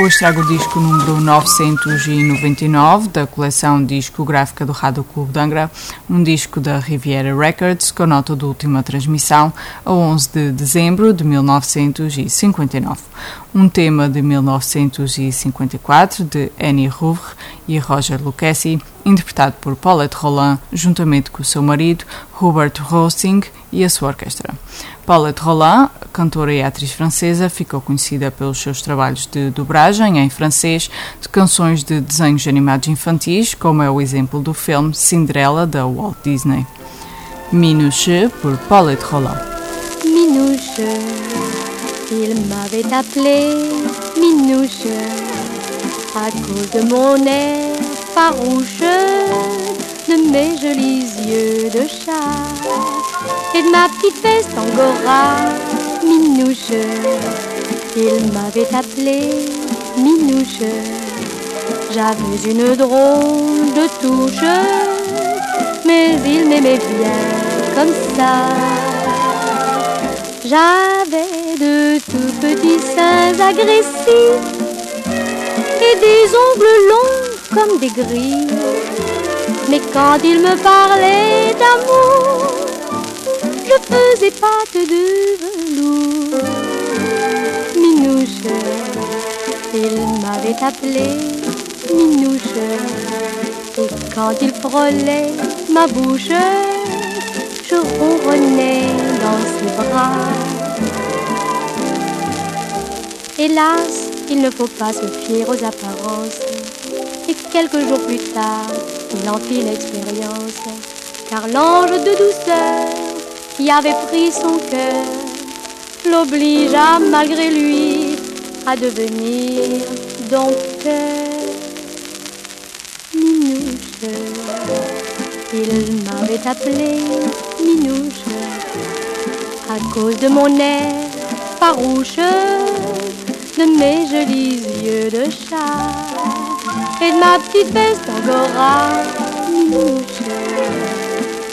Hoje trago o disco número 999 da coleção discográfica do Rádio Clube de Angra, um disco da Riviera Records com nota de última transmissão a 11 de dezembro de 1959. Um tema de 1954 de Annie Rouvre e Roger Lucchesi, interpretado por Paulette Roland juntamente com o seu marido Hubert Rosing e a sua orquestra. Paulette Roland, cantora e atriz francesa, ficou conhecida pelos seus trabalhos de dobragem em francês de canções de desenhos animados infantis, como é o exemplo do filme Cinderela da Walt Disney. Minouche por Paulette Roland. Minouche, il m'avait appelé Minouche à cause de mon air farouche, de mes jolis yeux de chat et de ma petite veste angora, Il m'avait appelé Minouche. J'avais une drôle de touche, mais il m'aimait bien comme ça. J'avais de tout petits seins agressifs et des ongles longs comme des grilles. Mais quand il me parlait d'amour, je faisais pâte de velours. Appelé Minouche. Et quand il frôlait ma bouche, je ronronnais dans ses bras. Hélas, il ne faut pas se fier aux apparences. Et quelques jours plus tard, il en fit l'expérience. Car l'ange de douceur qui avait pris son cœur l'obligea malgré lui à devenir Minouche, il m'avait appelé Minouche à cause de mon air farouche, de mes jolis yeux de chat et de ma petite veste angora. Minouche,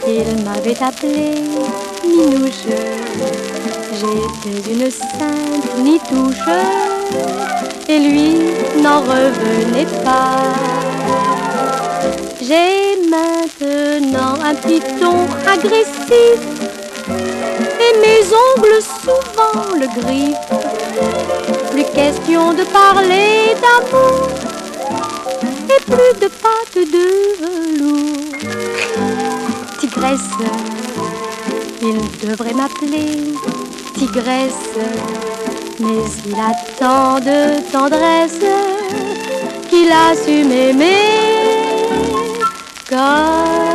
il m'avait appelé Minouche. J'étais une sainte nitouche et lui n'en revenait pas. J'ai maintenant un petit ton agressif et mes ongles souvent le griffent. Plus question de parler d'amour et plus de pâte de velours. Tigresse, il devrait m'appeler tigresse, mais il a tant de tendresse qu'il a su m'aimer comme